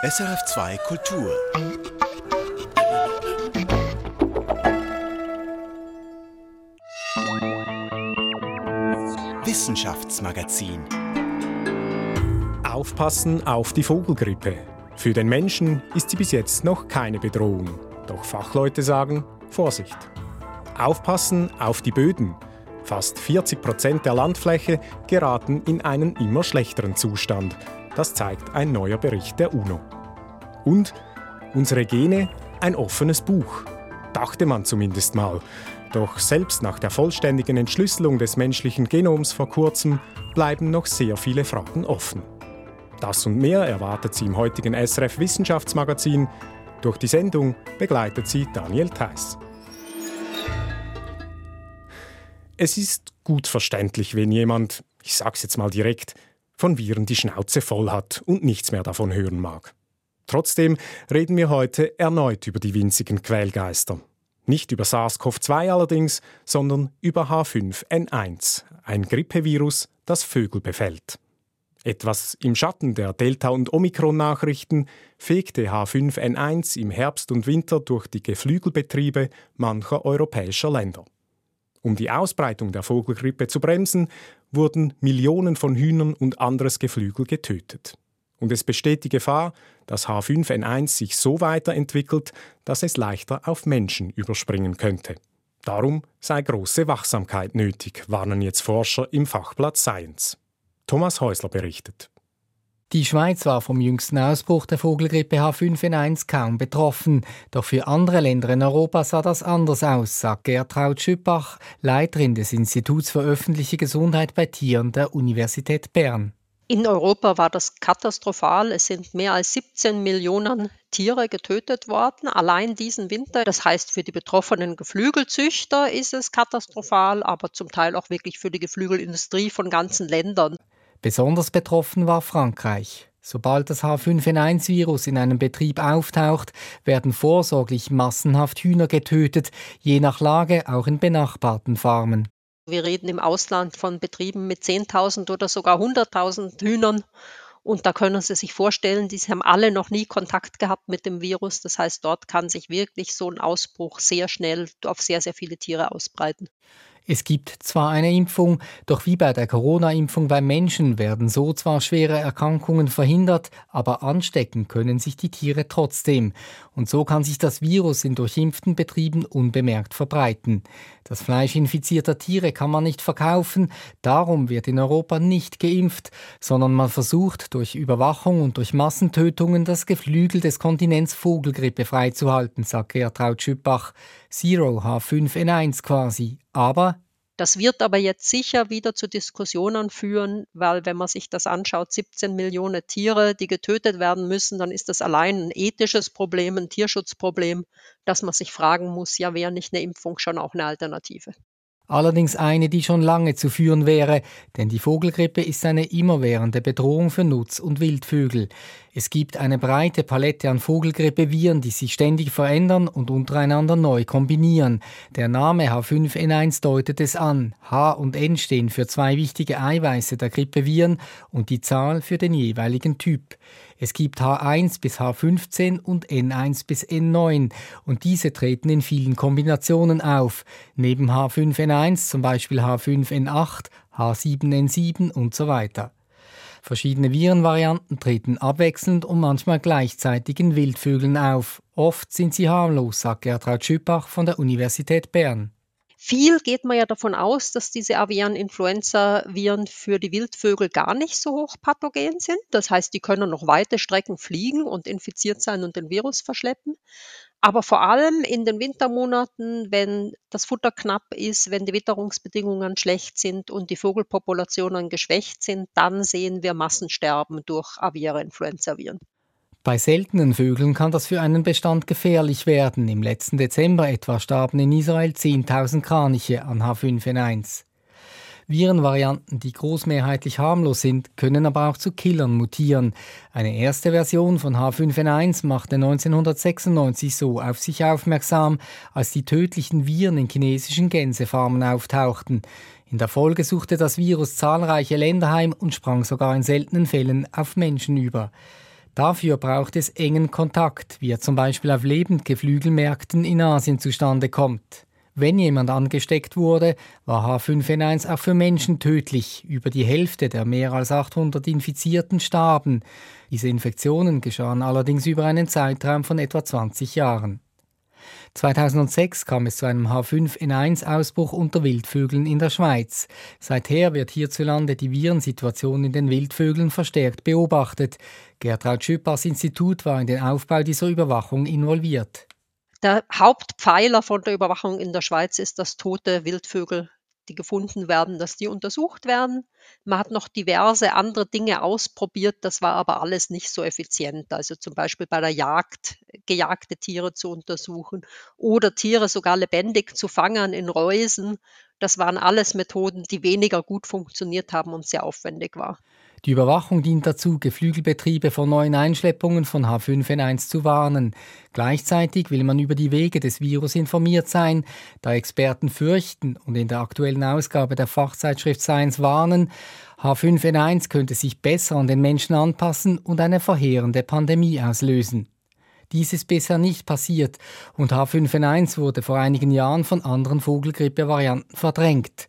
SRF2 Kultur. Wissenschaftsmagazin. Aufpassen auf die Vogelgrippe. Für den Menschen ist sie bis jetzt noch keine Bedrohung. Doch Fachleute sagen Vorsicht. Aufpassen auf die Böden. Fast 40 Prozent der Landfläche geraten in einen immer schlechteren Zustand. Das zeigt ein neuer Bericht der UNO. Und unsere Gene ein offenes Buch. Dachte man zumindest mal. Doch selbst nach der vollständigen Entschlüsselung des menschlichen Genoms vor kurzem bleiben noch sehr viele Fragen offen. Das und mehr erwartet Sie im heutigen SRF Wissenschaftsmagazin. Durch die Sendung begleitet Sie Daniel Theiss. Es ist gut verständlich, wenn jemand, ich sag's jetzt mal direkt, von Viren die Schnauze voll hat und nichts mehr davon hören mag. Trotzdem reden wir heute erneut über die winzigen Quälgeister. Nicht über SARS-CoV-2 allerdings, sondern über H5N1, ein Grippevirus, das Vögel befällt. Etwas im Schatten der Delta- und Omikron-Nachrichten fegte H5N1 im Herbst und Winter durch die Geflügelbetriebe mancher europäischer Länder. Um die Ausbreitung der Vogelgrippe zu bremsen, wurden Millionen von Hühnern und anderes Geflügel getötet. Und es besteht die Gefahr, dass H5N1 sich so weiterentwickelt, dass es leichter auf Menschen überspringen könnte. Darum sei große Wachsamkeit nötig, warnen jetzt Forscher im Fachblatt Science. Thomas Häusler berichtet. Die Schweiz war vom jüngsten Ausbruch der Vogelgrippe H5N1 kaum betroffen. Doch für andere Länder in Europa sah das anders aus, sagt Gertraud Schüppach, Leiterin des Instituts für öffentliche Gesundheit bei Tieren der Universität Bern. In Europa war das katastrophal. Es sind mehr als 17 Millionen Tiere getötet worden, allein diesen Winter. Das heißt, für die betroffenen Geflügelzüchter ist es katastrophal, aber zum Teil auch wirklich für die Geflügelindustrie von ganzen Ländern. Besonders betroffen war Frankreich. Sobald das H5N1-Virus in einem Betrieb auftaucht, werden vorsorglich massenhaft Hühner getötet, je nach Lage auch in benachbarten Farmen. Wir reden im Ausland von Betrieben mit 10.000 oder sogar 100.000 Hühnern. Und da können Sie sich vorstellen, die haben alle noch nie Kontakt gehabt mit dem Virus. Das heißt, dort kann sich wirklich so ein Ausbruch sehr schnell auf sehr, sehr viele Tiere ausbreiten. Es gibt zwar eine Impfung, doch wie bei der Corona-Impfung beim Menschen werden so zwar schwere Erkrankungen verhindert, aber anstecken können sich die Tiere trotzdem. Und so kann sich das Virus in durchimpften Betrieben unbemerkt verbreiten. Das Fleisch infizierter Tiere kann man nicht verkaufen, darum wird in Europa nicht geimpft, sondern man versucht durch Überwachung und durch Massentötungen das Geflügel des Kontinents Vogelgrippe freizuhalten, sagt Gertraud Schüppach. Zero H5N1 quasi. Aber das wird aber jetzt sicher wieder zu Diskussionen führen, weil wenn man sich das anschaut, 17 Millionen Tiere, die getötet werden müssen, dann ist das allein ein ethisches Problem, ein Tierschutzproblem, dass man sich fragen muss, ja, wäre nicht eine Impfung schon auch eine Alternative? Allerdings eine, die schon lange zu führen wäre, denn die Vogelgrippe ist eine immerwährende Bedrohung für Nutz- und Wildvögel. Es gibt eine breite Palette an Vogelgrippeviren, die sich ständig verändern und untereinander neu kombinieren. Der Name H5N1 deutet es an. H und N stehen für zwei wichtige Eiweiße der Grippeviren und die Zahl für den jeweiligen Typ. Es gibt H1 bis H15 und N1 bis N9 und diese treten in vielen Kombinationen auf. Neben H5N1 zum Beispiel H5N8, H7N7 und so weiter. Verschiedene Virenvarianten treten abwechselnd und manchmal gleichzeitig in Wildvögeln auf. Oft sind sie harmlos, sagt Gertraud Schüppach von der Universität Bern. Viel geht man ja davon aus, dass diese avian Influenza-Viren für die Wildvögel gar nicht so hoch pathogen sind. Das heißt, die können noch weite Strecken fliegen und infiziert sein und den Virus verschleppen. Aber vor allem in den Wintermonaten, wenn das Futter knapp ist, wenn die Witterungsbedingungen schlecht sind und die Vogelpopulationen geschwächt sind, dann sehen wir Massensterben durch aviäre Influenza-Viren. Bei seltenen Vögeln kann das für einen Bestand gefährlich werden. Im letzten Dezember etwa starben in Israel 10.000 Kraniche an H5N1. Virenvarianten, die großmehrheitlich harmlos sind, können aber auch zu Killern mutieren. Eine erste Version von H5N1 machte 1996 so auf sich aufmerksam, als die tödlichen Viren in chinesischen Gänsefarmen auftauchten. In der Folge suchte das Virus zahlreiche Länder heim und sprang sogar in seltenen Fällen auf Menschen über. Dafür braucht es engen Kontakt, wie er zum Beispiel auf Lebendgeflügelmärkten in Asien zustande kommt. Wenn jemand angesteckt wurde, war H5N1 auch für Menschen tödlich. Über die Hälfte der mehr als 800 Infizierten starben. Diese Infektionen geschahen allerdings über einen Zeitraum von etwa 20 Jahren. 2006 kam es zu einem H5N1-Ausbruch unter Wildvögeln in der Schweiz. Seither wird hierzulande die Virensituation in den Wildvögeln verstärkt beobachtet. Gertraud Schüppers Institut war in den Aufbau dieser Überwachung involviert. Der Hauptpfeiler von der Überwachung in der Schweiz ist, dass tote Wildvögel, die gefunden werden, dass die untersucht werden. Man hat noch diverse andere Dinge ausprobiert, das war aber alles nicht so effizient. Also zum Beispiel bei der Jagd gejagte Tiere zu untersuchen oder Tiere sogar lebendig zu fangen in Reusen. Das waren alles Methoden, die weniger gut funktioniert haben und sehr aufwendig war. Die Überwachung dient dazu, Geflügelbetriebe vor neuen Einschleppungen von H5N1 zu warnen. Gleichzeitig will man über die Wege des Virus informiert sein, da Experten fürchten und in der aktuellen Ausgabe der Fachzeitschrift Science warnen, H5N1 könnte sich besser an den Menschen anpassen und eine verheerende Pandemie auslösen. Dies ist bisher nicht passiert und H5N1 wurde vor einigen Jahren von anderen Vogelgrippe-Varianten verdrängt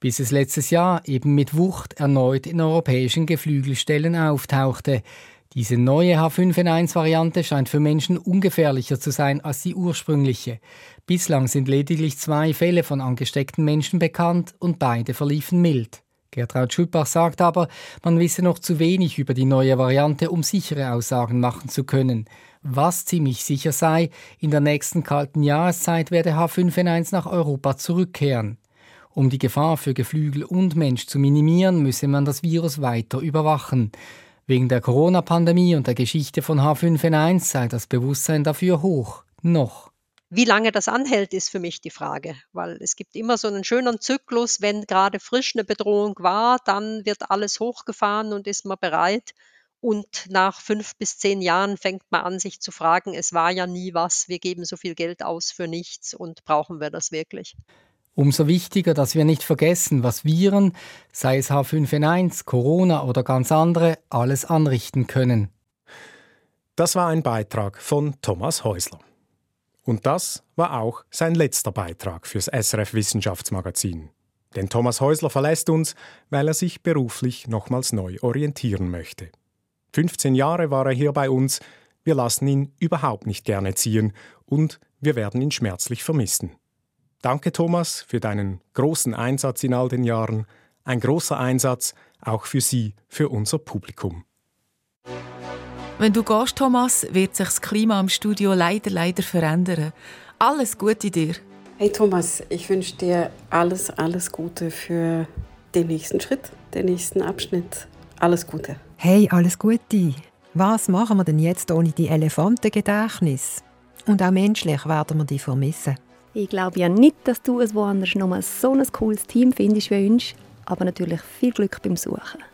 bis es letztes Jahr eben mit Wucht erneut in europäischen Geflügelstellen auftauchte. Diese neue H5N1-Variante scheint für Menschen ungefährlicher zu sein als die ursprüngliche. Bislang sind lediglich zwei Fälle von angesteckten Menschen bekannt und beide verliefen mild. Gertraud Schulbach sagt aber, man wisse noch zu wenig über die neue Variante, um sichere Aussagen machen zu können. Was ziemlich sicher sei, in der nächsten kalten Jahreszeit werde H5N1 nach Europa zurückkehren. Um die Gefahr für Geflügel und Mensch zu minimieren, müsse man das Virus weiter überwachen. Wegen der Corona-Pandemie und der Geschichte von H5N1 sei das Bewusstsein dafür hoch. Noch. Wie lange das anhält, ist für mich die Frage, weil es gibt immer so einen schönen Zyklus, wenn gerade frisch eine Bedrohung war, dann wird alles hochgefahren und ist man bereit. Und nach fünf bis zehn Jahren fängt man an, sich zu fragen, es war ja nie was, wir geben so viel Geld aus für nichts und brauchen wir das wirklich? Umso wichtiger, dass wir nicht vergessen, was Viren, sei es H5N1, Corona oder ganz andere, alles anrichten können. Das war ein Beitrag von Thomas Häusler. Und das war auch sein letzter Beitrag fürs SRF Wissenschaftsmagazin. Denn Thomas Häusler verlässt uns, weil er sich beruflich nochmals neu orientieren möchte. 15 Jahre war er hier bei uns, wir lassen ihn überhaupt nicht gerne ziehen und wir werden ihn schmerzlich vermissen. Danke, Thomas, für deinen großen Einsatz in all den Jahren. Ein großer Einsatz auch für Sie, für unser Publikum. Wenn du gehst, Thomas, wird sich das Klima im Studio leider, leider verändern. Alles Gute dir. Hey Thomas, ich wünsche dir alles, alles Gute für den nächsten Schritt, den nächsten Abschnitt. Alles Gute. Hey, alles Gute. Was machen wir denn jetzt ohne die Elefantengedächtnis? Und auch menschlich werden wir die vermissen. Ich glaube ja nicht, dass du es woanders nochmal so ein cooles Team findest wie uns, aber natürlich viel Glück beim Suchen.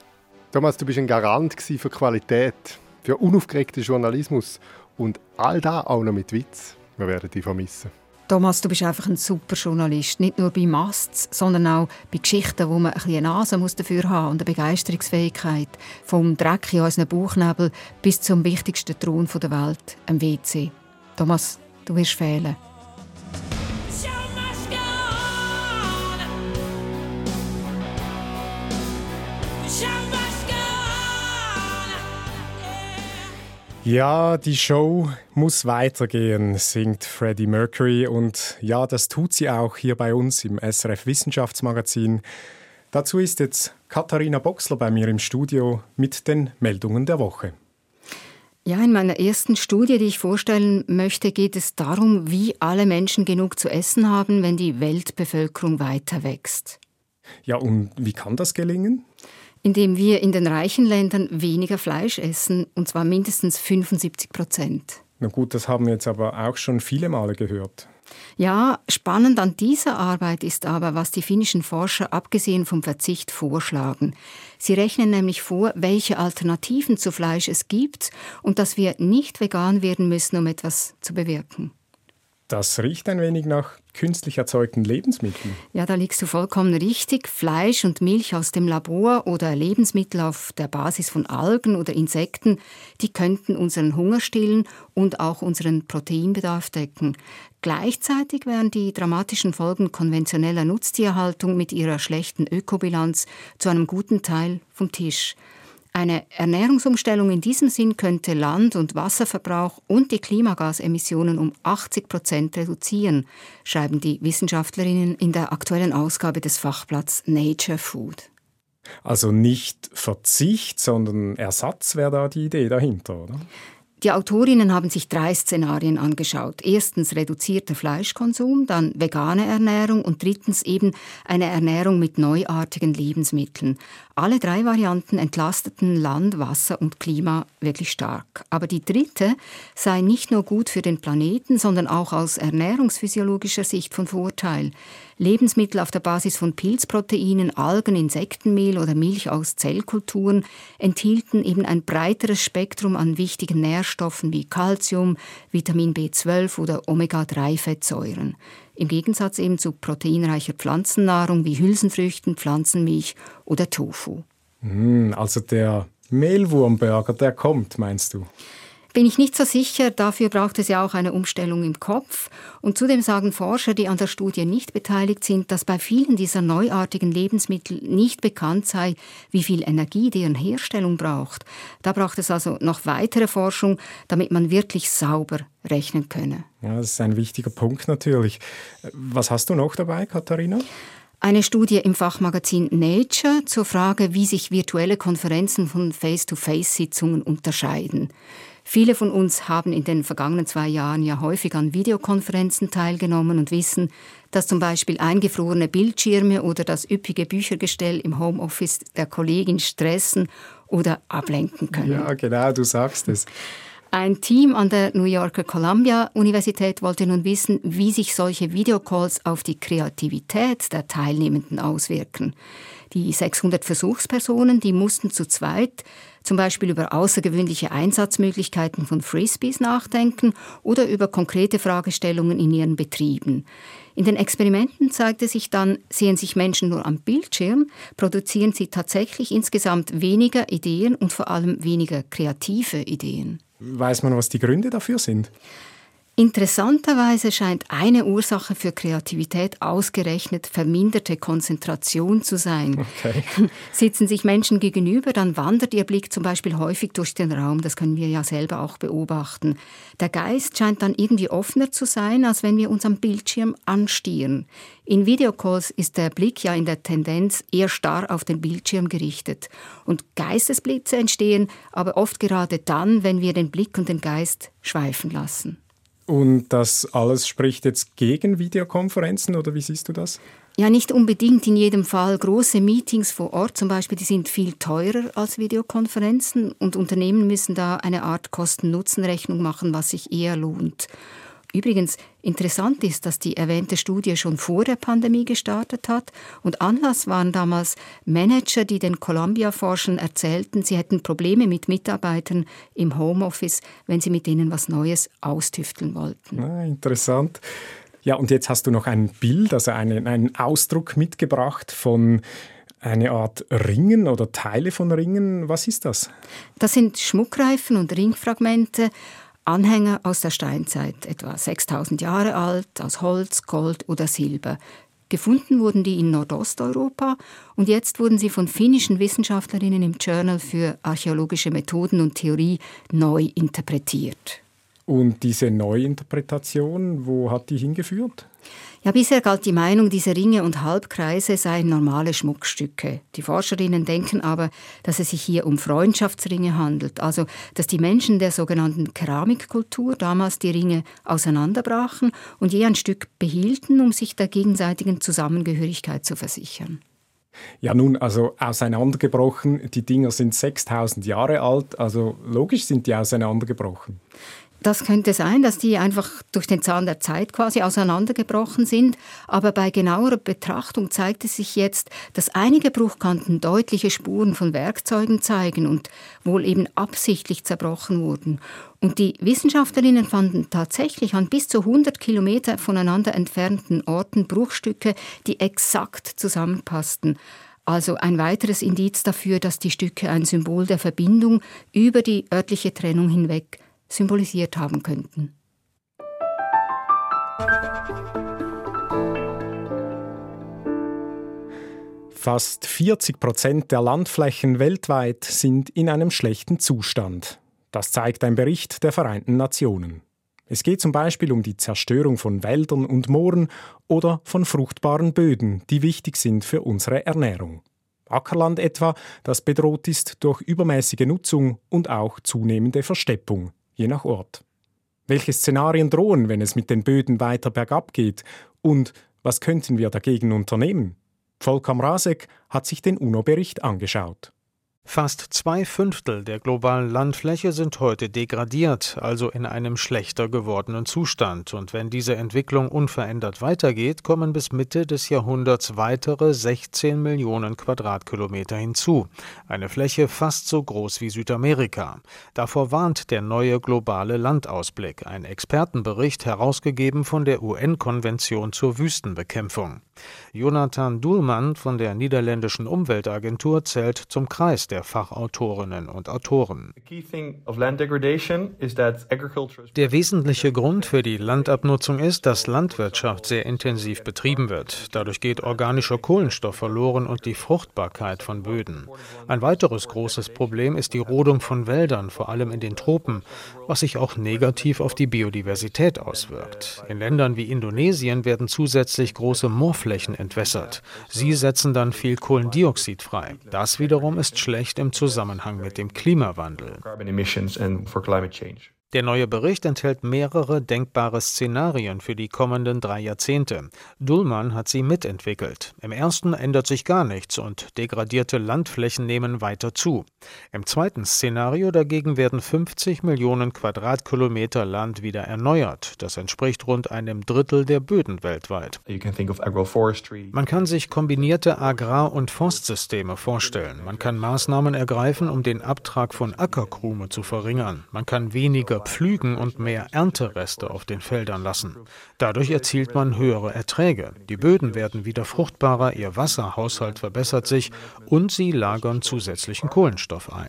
Thomas, du bist ein Garant für Qualität, für unaufgeregten Journalismus und all das auch noch mit Witz. Wir werden dich vermissen. Thomas, du bist einfach ein super Journalist. Nicht nur bei Masts, sondern auch bei Geschichten, wo man ein bisschen eine Nase muss dafür haben und eine Begeisterungsfähigkeit. Vom Dreck in unseren Bauchnebel bis zum wichtigsten Thron der Welt, dem WC. Thomas, du wirst fehlen. Ja, die Show muss weitergehen, singt Freddie Mercury. Und ja, das tut sie auch hier bei uns im SRF Wissenschaftsmagazin. Dazu ist jetzt Katharina Boxler bei mir im Studio mit den Meldungen der Woche. Ja, in meiner ersten Studie, die ich vorstellen möchte, geht es darum, wie alle Menschen genug zu essen haben, wenn die Weltbevölkerung weiter wächst. Ja, und wie kann das gelingen? Indem wir in den reichen Ländern weniger Fleisch essen, und zwar mindestens 75 Prozent. Na gut, das haben wir jetzt aber auch schon viele Male gehört. Ja, spannend an dieser Arbeit ist aber, was die finnischen Forscher abgesehen vom Verzicht vorschlagen. Sie rechnen nämlich vor, welche Alternativen zu Fleisch es gibt und dass wir nicht vegan werden müssen, um etwas zu bewirken. Das riecht ein wenig nach künstlich erzeugten Lebensmitteln. Ja, da liegst du vollkommen richtig. Fleisch und Milch aus dem Labor oder Lebensmittel auf der Basis von Algen oder Insekten, die könnten unseren Hunger stillen und auch unseren Proteinbedarf decken. Gleichzeitig wären die dramatischen Folgen konventioneller Nutztierhaltung mit ihrer schlechten Ökobilanz zu einem guten Teil vom Tisch. Eine Ernährungsumstellung in diesem Sinn könnte Land- und Wasserverbrauch und die Klimagasemissionen um 80 Prozent reduzieren, schreiben die Wissenschaftlerinnen in der aktuellen Ausgabe des Fachblatts Nature Food. Also nicht Verzicht, sondern Ersatz wäre da die Idee dahinter, oder? Die Autorinnen haben sich drei Szenarien angeschaut. Erstens reduzierter Fleischkonsum, dann vegane Ernährung und drittens eben eine Ernährung mit neuartigen Lebensmitteln. Alle drei Varianten entlasteten Land, Wasser und Klima wirklich stark. Aber die dritte sei nicht nur gut für den Planeten, sondern auch aus ernährungsphysiologischer Sicht von Vorteil. Lebensmittel auf der Basis von Pilzproteinen, Algen, Insektenmehl oder Milch aus Zellkulturen enthielten eben ein breiteres Spektrum an wichtigen Nährstoffen wie Calcium, Vitamin B12 oder Omega-3-Fettsäuren im Gegensatz eben zu proteinreicher Pflanzennahrung wie Hülsenfrüchten, Pflanzenmilch oder Tofu. Hm, also der Mehlwurmburger, der kommt, meinst du? Bin ich nicht so sicher. Dafür braucht es ja auch eine Umstellung im Kopf. Und zudem sagen Forscher, die an der Studie nicht beteiligt sind, dass bei vielen dieser neuartigen Lebensmittel nicht bekannt sei, wie viel Energie deren Herstellung braucht. Da braucht es also noch weitere Forschung, damit man wirklich sauber rechnen könne. Ja, das ist ein wichtiger Punkt natürlich. Was hast du noch dabei, Katharina? Eine Studie im Fachmagazin Nature zur Frage, wie sich virtuelle Konferenzen von Face-to-Face-Sitzungen unterscheiden. Viele von uns haben in den vergangenen zwei Jahren ja häufig an Videokonferenzen teilgenommen und wissen, dass zum Beispiel eingefrorene Bildschirme oder das üppige Büchergestell im Homeoffice der Kollegin stressen oder ablenken können. Ja, genau, du sagst es. Ein Team an der New Yorker Columbia Universität wollte nun wissen, wie sich solche Videocalls auf die Kreativität der Teilnehmenden auswirken. Die 600 Versuchspersonen, die mussten zu zweit zum Beispiel über außergewöhnliche Einsatzmöglichkeiten von Frisbees nachdenken oder über konkrete Fragestellungen in ihren Betrieben. In den Experimenten zeigte sich dann, sehen sich Menschen nur am Bildschirm, produzieren sie tatsächlich insgesamt weniger Ideen und vor allem weniger kreative Ideen. Weiß man, was die Gründe dafür sind? Interessanterweise scheint eine Ursache für Kreativität ausgerechnet verminderte Konzentration zu sein. Okay. Sitzen sich Menschen gegenüber, dann wandert ihr Blick zum Beispiel häufig durch den Raum. Das können wir ja selber auch beobachten. Der Geist scheint dann irgendwie offener zu sein, als wenn wir uns am Bildschirm anstieren. In Videocalls ist der Blick ja in der Tendenz eher starr auf den Bildschirm gerichtet. Und Geistesblitze entstehen aber oft gerade dann, wenn wir den Blick und den Geist schweifen lassen. Und das alles spricht jetzt gegen Videokonferenzen oder wie siehst du das? Ja, nicht unbedingt in jedem Fall. Große Meetings vor Ort zum Beispiel, die sind viel teurer als Videokonferenzen und Unternehmen müssen da eine Art Kosten-Nutzen-Rechnung machen, was sich eher lohnt. Übrigens, interessant ist, dass die erwähnte Studie schon vor der Pandemie gestartet hat und Anlass waren damals Manager, die den Columbia-Forschern erzählten, sie hätten Probleme mit Mitarbeitern im Homeoffice, wenn sie mit ihnen was Neues austüfteln wollten. Ah, interessant. Ja, und jetzt hast du noch ein Bild, also einen, einen Ausdruck mitgebracht von eine Art Ringen oder Teile von Ringen. Was ist das? Das sind Schmuckreifen und Ringfragmente Anhänger aus der Steinzeit, etwa 6000 Jahre alt, aus Holz, Gold oder Silber. Gefunden wurden die in Nordosteuropa und jetzt wurden sie von finnischen Wissenschaftlerinnen im Journal für archäologische Methoden und Theorie neu interpretiert. Und diese Neuinterpretation, wo hat die hingeführt? Ja, bisher galt die Meinung, diese Ringe und Halbkreise seien normale Schmuckstücke. Die Forscherinnen denken aber, dass es sich hier um Freundschaftsringe handelt, also dass die Menschen der sogenannten Keramikkultur damals die Ringe auseinanderbrachen und je ein Stück behielten, um sich der gegenseitigen Zusammengehörigkeit zu versichern. Ja, nun, also auseinandergebrochen, die Dinger sind 6000 Jahre alt, also logisch sind die auseinandergebrochen. Das könnte sein, dass die einfach durch den Zahn der Zeit quasi auseinandergebrochen sind. Aber bei genauerer Betrachtung zeigt es sich jetzt, dass einige Bruchkanten deutliche Spuren von Werkzeugen zeigen und wohl eben absichtlich zerbrochen wurden. Und die Wissenschaftlerinnen fanden tatsächlich an bis zu 100 Kilometer voneinander entfernten Orten Bruchstücke, die exakt zusammenpassten. Also ein weiteres Indiz dafür, dass die Stücke ein Symbol der Verbindung über die örtliche Trennung hinweg symbolisiert haben könnten. Fast 40 Prozent der Landflächen weltweit sind in einem schlechten Zustand. Das zeigt ein Bericht der Vereinten Nationen. Es geht zum Beispiel um die Zerstörung von Wäldern und Mooren oder von fruchtbaren Böden, die wichtig sind für unsere Ernährung. Ackerland etwa, das bedroht ist durch übermäßige Nutzung und auch zunehmende Versteppung, je nach Ort. Welche Szenarien drohen, wenn es mit den Böden weiter bergab geht? Und was könnten wir dagegen unternehmen? Volker Rasek hat sich den UNO-Bericht angeschaut. Fast zwei Fünftel der globalen Landfläche sind heute degradiert, also in einem schlechter gewordenen Zustand. Und wenn diese Entwicklung unverändert weitergeht, kommen bis Mitte des Jahrhunderts weitere 16 Millionen Quadratkilometer hinzu. Eine Fläche fast so groß wie Südamerika. Davor warnt der neue globale Landausblick, ein Expertenbericht herausgegeben von der UN-Konvention zur Wüstenbekämpfung. Jonathan Duhlmann von der niederländischen Umweltagentur zählt zum Kreis der Fachautorinnen und Autoren. Der wesentliche Grund für die Landabnutzung ist, dass Landwirtschaft sehr intensiv betrieben wird. Dadurch geht organischer Kohlenstoff verloren und die Fruchtbarkeit von Böden. Ein weiteres großes Problem ist die Rodung von Wäldern, vor allem in den Tropen, was sich auch negativ auf die Biodiversität auswirkt. In Ländern wie Indonesien werden zusätzlich große Moorflächen entwässert. Sie setzen dann viel Kohlendioxid frei. Das wiederum ist schlecht im Zusammenhang mit dem Klimawandel. Der neue Bericht enthält mehrere denkbare Szenarien für die kommenden drei Jahrzehnte. Dullmann hat sie mitentwickelt. Im ersten ändert sich gar nichts und degradierte Landflächen nehmen weiter zu. Im zweiten Szenario dagegen werden 50 Millionen Quadratkilometer Land wieder erneuert. Das entspricht rund einem Drittel der Böden weltweit. Man kann sich kombinierte Agrar- und Forstsysteme vorstellen. Man kann Maßnahmen ergreifen, um den Abtrag von Ackerkrume zu verringern. Man kann weniger weniger pflügen und mehr Erntereste auf den Feldern lassen. Dadurch erzielt man höhere Erträge. Die Böden werden wieder fruchtbarer, ihr Wasserhaushalt verbessert sich und sie lagern zusätzlichen Kohlenstoff ein.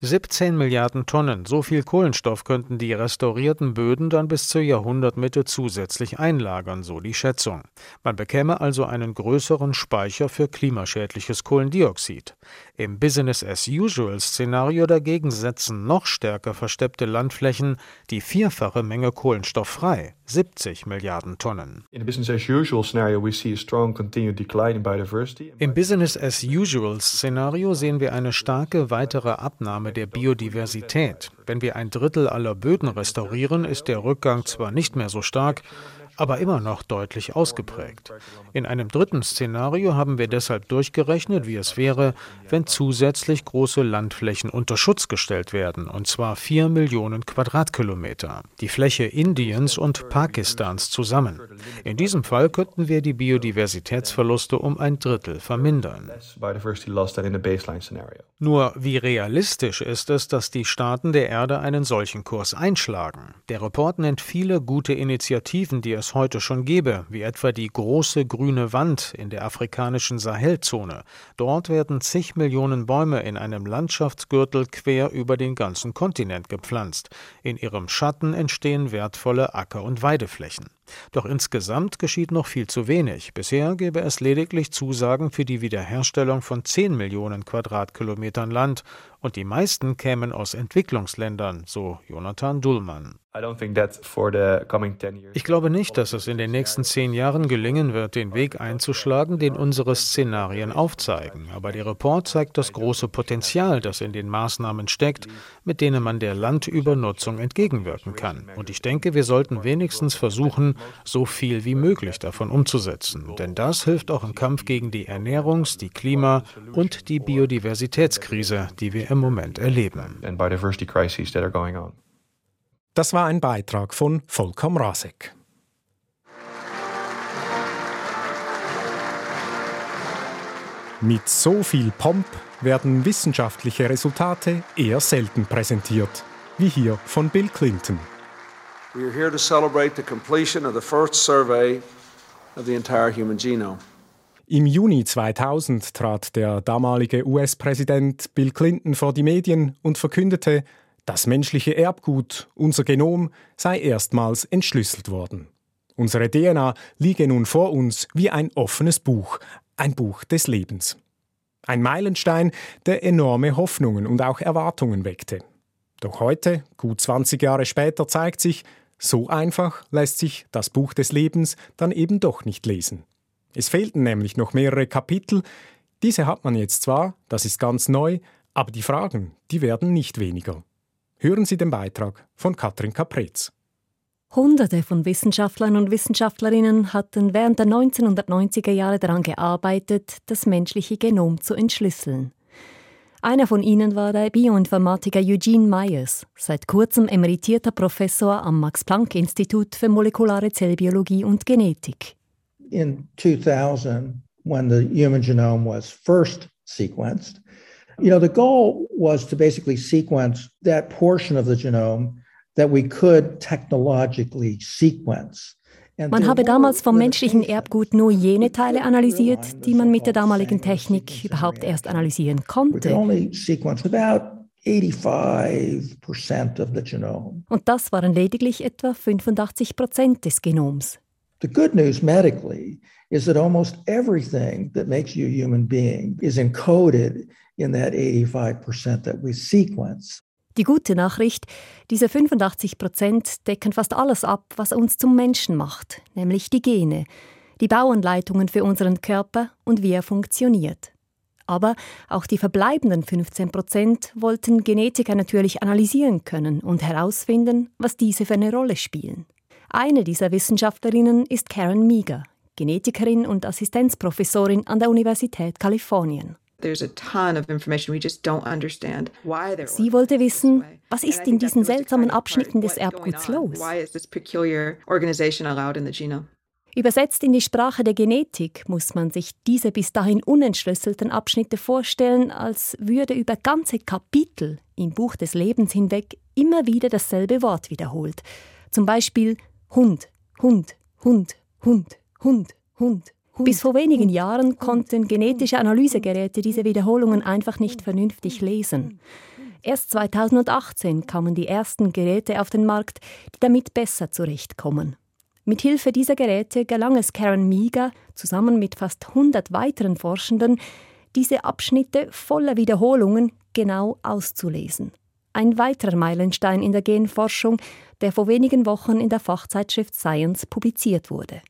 17 Milliarden Tonnen, so viel Kohlenstoff könnten die restaurierten Böden dann bis zur Jahrhundertmitte zusätzlich einlagern, so die Schätzung. Man bekäme also einen größeren Speicher für klimaschädliches Kohlendioxid. Im Business-as-usual-Szenario dagegen setzen noch stärker versteppte Landflächen die vierfache Menge Kohlenstoff frei, 70 Milliarden Tonnen. Im Business-as-usual-Szenario sehen wir eine starke weitere Abnahme der Biodiversität. Wenn wir ein Drittel aller Böden restaurieren, ist der Rückgang zwar nicht mehr so stark, aber immer noch deutlich ausgeprägt. In einem dritten Szenario haben wir deshalb durchgerechnet, wie es wäre, wenn zusätzlich große Landflächen unter Schutz gestellt werden, und zwar vier Millionen Quadratkilometer, die Fläche Indiens und Pakistans zusammen. In diesem Fall könnten wir die Biodiversitätsverluste um ein Drittel vermindern. Nur wie realistisch ist es, dass die Staaten der Erde einen solchen Kurs einschlagen? Der Report nennt viele gute Initiativen, die es heute schon gäbe, wie etwa die große grüne Wand in der afrikanischen Sahelzone. Dort werden zig Millionen Bäume in einem Landschaftsgürtel quer über den ganzen Kontinent gepflanzt. In ihrem Schatten entstehen wertvolle Acker- und Weideflächen. Doch insgesamt geschieht noch viel zu wenig. Bisher gäbe es lediglich Zusagen für die Wiederherstellung von 10 Millionen Quadratkilometern Land und die meisten kämen aus Entwicklungsländern, so Jonathan Dullmann. Ich glaube nicht, dass es in den nächsten zehn Jahren gelingen wird, den Weg einzuschlagen, den unsere Szenarien aufzeigen. Aber der Report zeigt das große Potenzial, das in den Maßnahmen steckt, mit denen man der Landübernutzung entgegenwirken kann. Und ich denke, wir sollten wenigstens versuchen, so viel wie möglich davon umzusetzen. Denn das hilft auch im Kampf gegen die Ernährungs-, die Klima- und die Biodiversitätskrise, die wir im Moment erleben. Das war ein Beitrag von Volker Mrazek. Mit so viel Pomp werden wissenschaftliche Resultate eher selten präsentiert, wie hier von Bill Clinton. We are here to celebrate the completion of the first survey of the entire human genome. Im Juni 2000 trat der damalige US-Präsident Bill Clinton vor die Medien und verkündete, das menschliche Erbgut, unser Genom, sei erstmals entschlüsselt worden. Unsere DNA liege nun vor uns wie ein offenes Buch, ein Buch des Lebens. Ein Meilenstein, der enorme Hoffnungen und auch Erwartungen weckte. Doch heute, gut 20 Jahre später, zeigt sich, so einfach lässt sich das Buch des Lebens dann eben doch nicht lesen. Es fehlten nämlich noch mehrere Kapitel. Diese hat man jetzt zwar, das ist ganz neu, aber die Fragen, die werden nicht weniger. Hören Sie den Beitrag von Katrin Kapretz. Hunderte von Wissenschaftlern und Wissenschaftlerinnen hatten während der 1990er Jahre daran gearbeitet, das menschliche Genom zu entschlüsseln. Einer von ihnen war der Bioinformatiker Eugene Myers, seit kurzem emeritierter Professor am Max-Planck-Institut für molekulare Zellbiologie und Genetik. In 2000, when the human genome was first sequenced, You know, the goal was to basically sequence that portion of the genome that we could technologically sequence. Man habe damals vom menschlichen Erbgut nur jene Teile analysiert, die man mit der damaligen Technik überhaupt erst analysieren konnte. Und das waren lediglich etwa 85 Prozent des Genoms. The good news medically is that almost everything that makes you a human being is encoded in that 85% that we sequence. Die gute Nachricht, diese 85 Prozent decken fast alles ab, was uns zum Menschen macht, nämlich die Gene, die Bauanleitungen für unseren Körper und wie er funktioniert. Aber auch die verbleibenden 15 Prozent wollten Genetiker natürlich analysieren können und herausfinden, was diese für eine Rolle spielen. Eine dieser Wissenschaftlerinnen ist Karen Meager, Genetikerin und Assistenzprofessorin an der Universität Kalifornien. Sie wollte wissen, was ist in diesen seltsamen Abschnitten des Erbguts los? Übersetzt in die Sprache der Genetik muss man sich diese bis dahin unentschlüsselten Abschnitte vorstellen, als würde über ganze Kapitel im Buch des Lebens hinweg immer wieder dasselbe Wort wiederholt. Zum Beispiel Hund, Hund, Hund, Hund, Hund, Hund, bis vor wenigen Jahren konnten genetische Analysegeräte diese Wiederholungen einfach nicht vernünftig lesen. Erst 2018 kamen die ersten Geräte auf den Markt, die damit besser zurechtkommen. Mit Hilfe dieser Geräte gelang es Karen Meager, zusammen mit fast 100 weiteren Forschenden, diese Abschnitte voller Wiederholungen genau auszulesen. Ein weiterer Meilenstein in der Genforschung, der vor wenigen Wochen in der Fachzeitschrift Science publiziert wurde.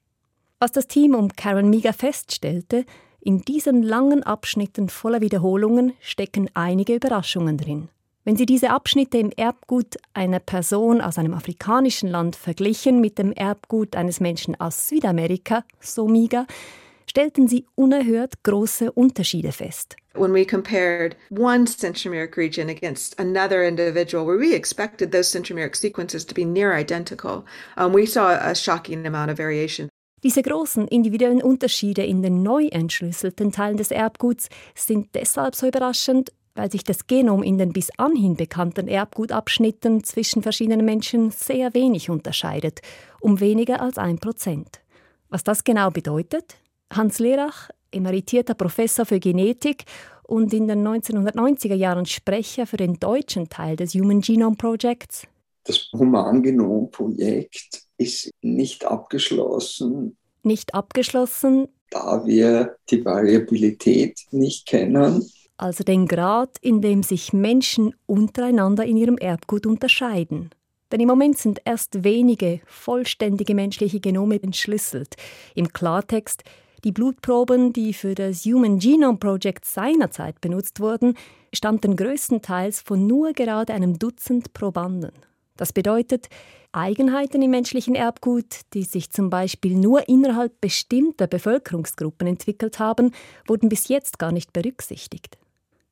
Was das Team um Karen Meager feststellte, in diesen langen Abschnitten voller Wiederholungen stecken einige Überraschungen drin. Wenn Sie diese Abschnitte im Erbgut einer Person aus einem afrikanischen Land verglichen mit dem Erbgut eines Menschen aus Südamerika, so Miga, stellten sie unerhört große Unterschiede fest. When we compared one centromeric region against another individual, where we expected those centromeric sequences to be near identical, um, we saw a shocking amount of variation. Diese großen individuellen Unterschiede in den neu entschlüsselten Teilen des Erbguts sind deshalb so überraschend, weil sich das Genom in den bis anhin bekannten Erbgutabschnitten zwischen verschiedenen Menschen sehr wenig unterscheidet, um weniger als ein Prozent. Was das genau bedeutet? Hans Lerach, emeritierter Professor für Genetik und in den 1990er Jahren Sprecher für den deutschen Teil des Human Genome Projects. Das Humangenom-Projekt ist nicht abgeschlossen. Nicht abgeschlossen? Da wir die Variabilität nicht kennen. Also den Grad, in dem sich Menschen untereinander in ihrem Erbgut unterscheiden. Denn im Moment sind erst wenige vollständige menschliche Genome entschlüsselt. Im Klartext, die Blutproben, die für das Human Genome Project seinerzeit benutzt wurden, stammten größtenteils von nur gerade einem Dutzend Probanden. Das bedeutet, Eigenheiten im menschlichen Erbgut, die sich zum Beispiel nur innerhalb bestimmter Bevölkerungsgruppen entwickelt haben, wurden bis jetzt gar nicht berücksichtigt.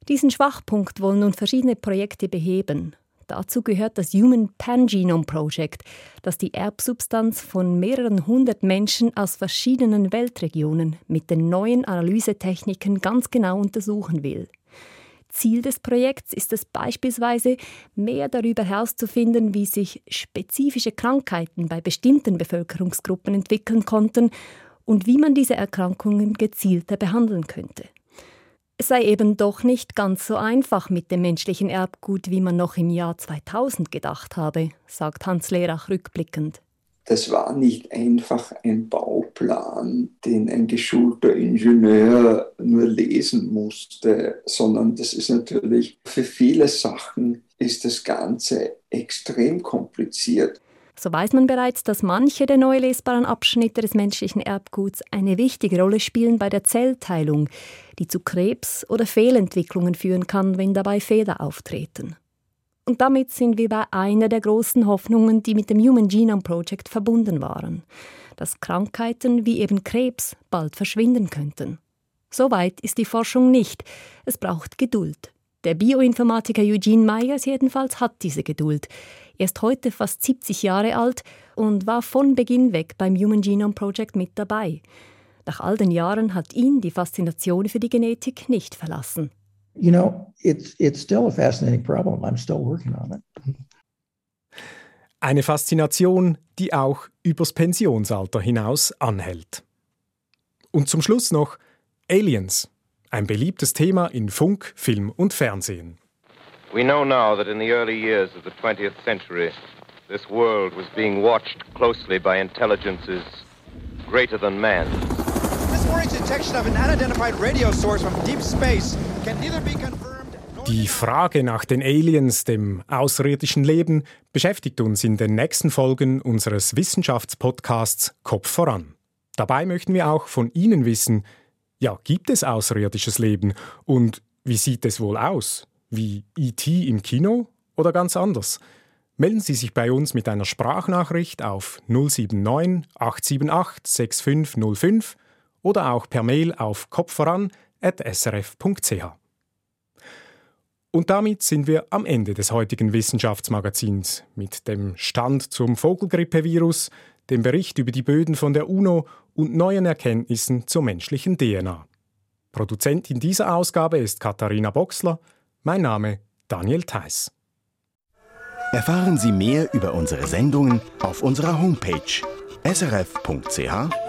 Diesen Schwachpunkt wollen nun verschiedene Projekte beheben. Dazu gehört das Human Pangenome Project, das die Erbsubstanz von mehreren hundert Menschen aus verschiedenen Weltregionen mit den neuen Analysetechniken ganz genau untersuchen will. Ziel des Projekts ist es beispielsweise, mehr darüber herauszufinden, wie sich spezifische Krankheiten bei bestimmten Bevölkerungsgruppen entwickeln konnten und wie man diese Erkrankungen gezielter behandeln könnte. Es sei eben doch nicht ganz so einfach mit dem menschlichen Erbgut, wie man noch im Jahr 2000 gedacht habe, sagt Hans Lerach rückblickend. Das war nicht einfach ein Bauplan, den ein geschulter Ingenieur nur lesen musste, sondern das ist natürlich für viele Sachen ist das Ganze extrem kompliziert. So weiß man bereits, dass manche der neu lesbaren Abschnitte des menschlichen Erbguts eine wichtige Rolle spielen bei der Zellteilung, die zu Krebs oder Fehlentwicklungen führen kann, wenn dabei Fehler auftreten. Und damit sind wir bei einer der großen Hoffnungen, die mit dem Human Genome Project verbunden waren, dass Krankheiten wie eben Krebs bald verschwinden könnten. Soweit ist die Forschung nicht. Es braucht Geduld. Der Bioinformatiker Eugene Myers jedenfalls hat diese Geduld. Er ist heute fast 70 Jahre alt und war von Beginn weg beim Human Genome Project mit dabei. Nach all den Jahren hat ihn die Faszination für die Genetik nicht verlassen. You know, it's, it's still a fascinating problem. I'm still working on it. Eine Faszination, die auch übers Pensionsalter hinaus anhält. Und zum Schluss noch Aliens, ein beliebtes Thema in Funk, Film und Fernsehen. We know now that in the early years of the 20th century, this world was being watched closely by intelligences greater than man. Die Frage nach den Aliens, dem außerirdischen Leben, beschäftigt uns in den nächsten Folgen unseres Wissenschaftspodcasts Kopf voran. Dabei möchten wir auch von Ihnen wissen, ja, gibt es außerirdisches Leben und wie sieht es wohl aus? wie ET im Kino oder ganz anders? Melden Sie sich bei uns mit einer Sprachnachricht auf 079 878 6505 oder auch per Mail auf kopfvoran.srf.ch. Und damit sind wir am Ende des heutigen Wissenschaftsmagazins mit dem Stand zum Vogelgrippevirus, dem Bericht über die Böden von der UNO und neuen Erkenntnissen zur menschlichen DNA. Produzentin dieser Ausgabe ist Katharina Boxler. Mein Name Daniel Theiss. Erfahren Sie mehr über unsere Sendungen auf unserer Homepage srf.ch-kultur.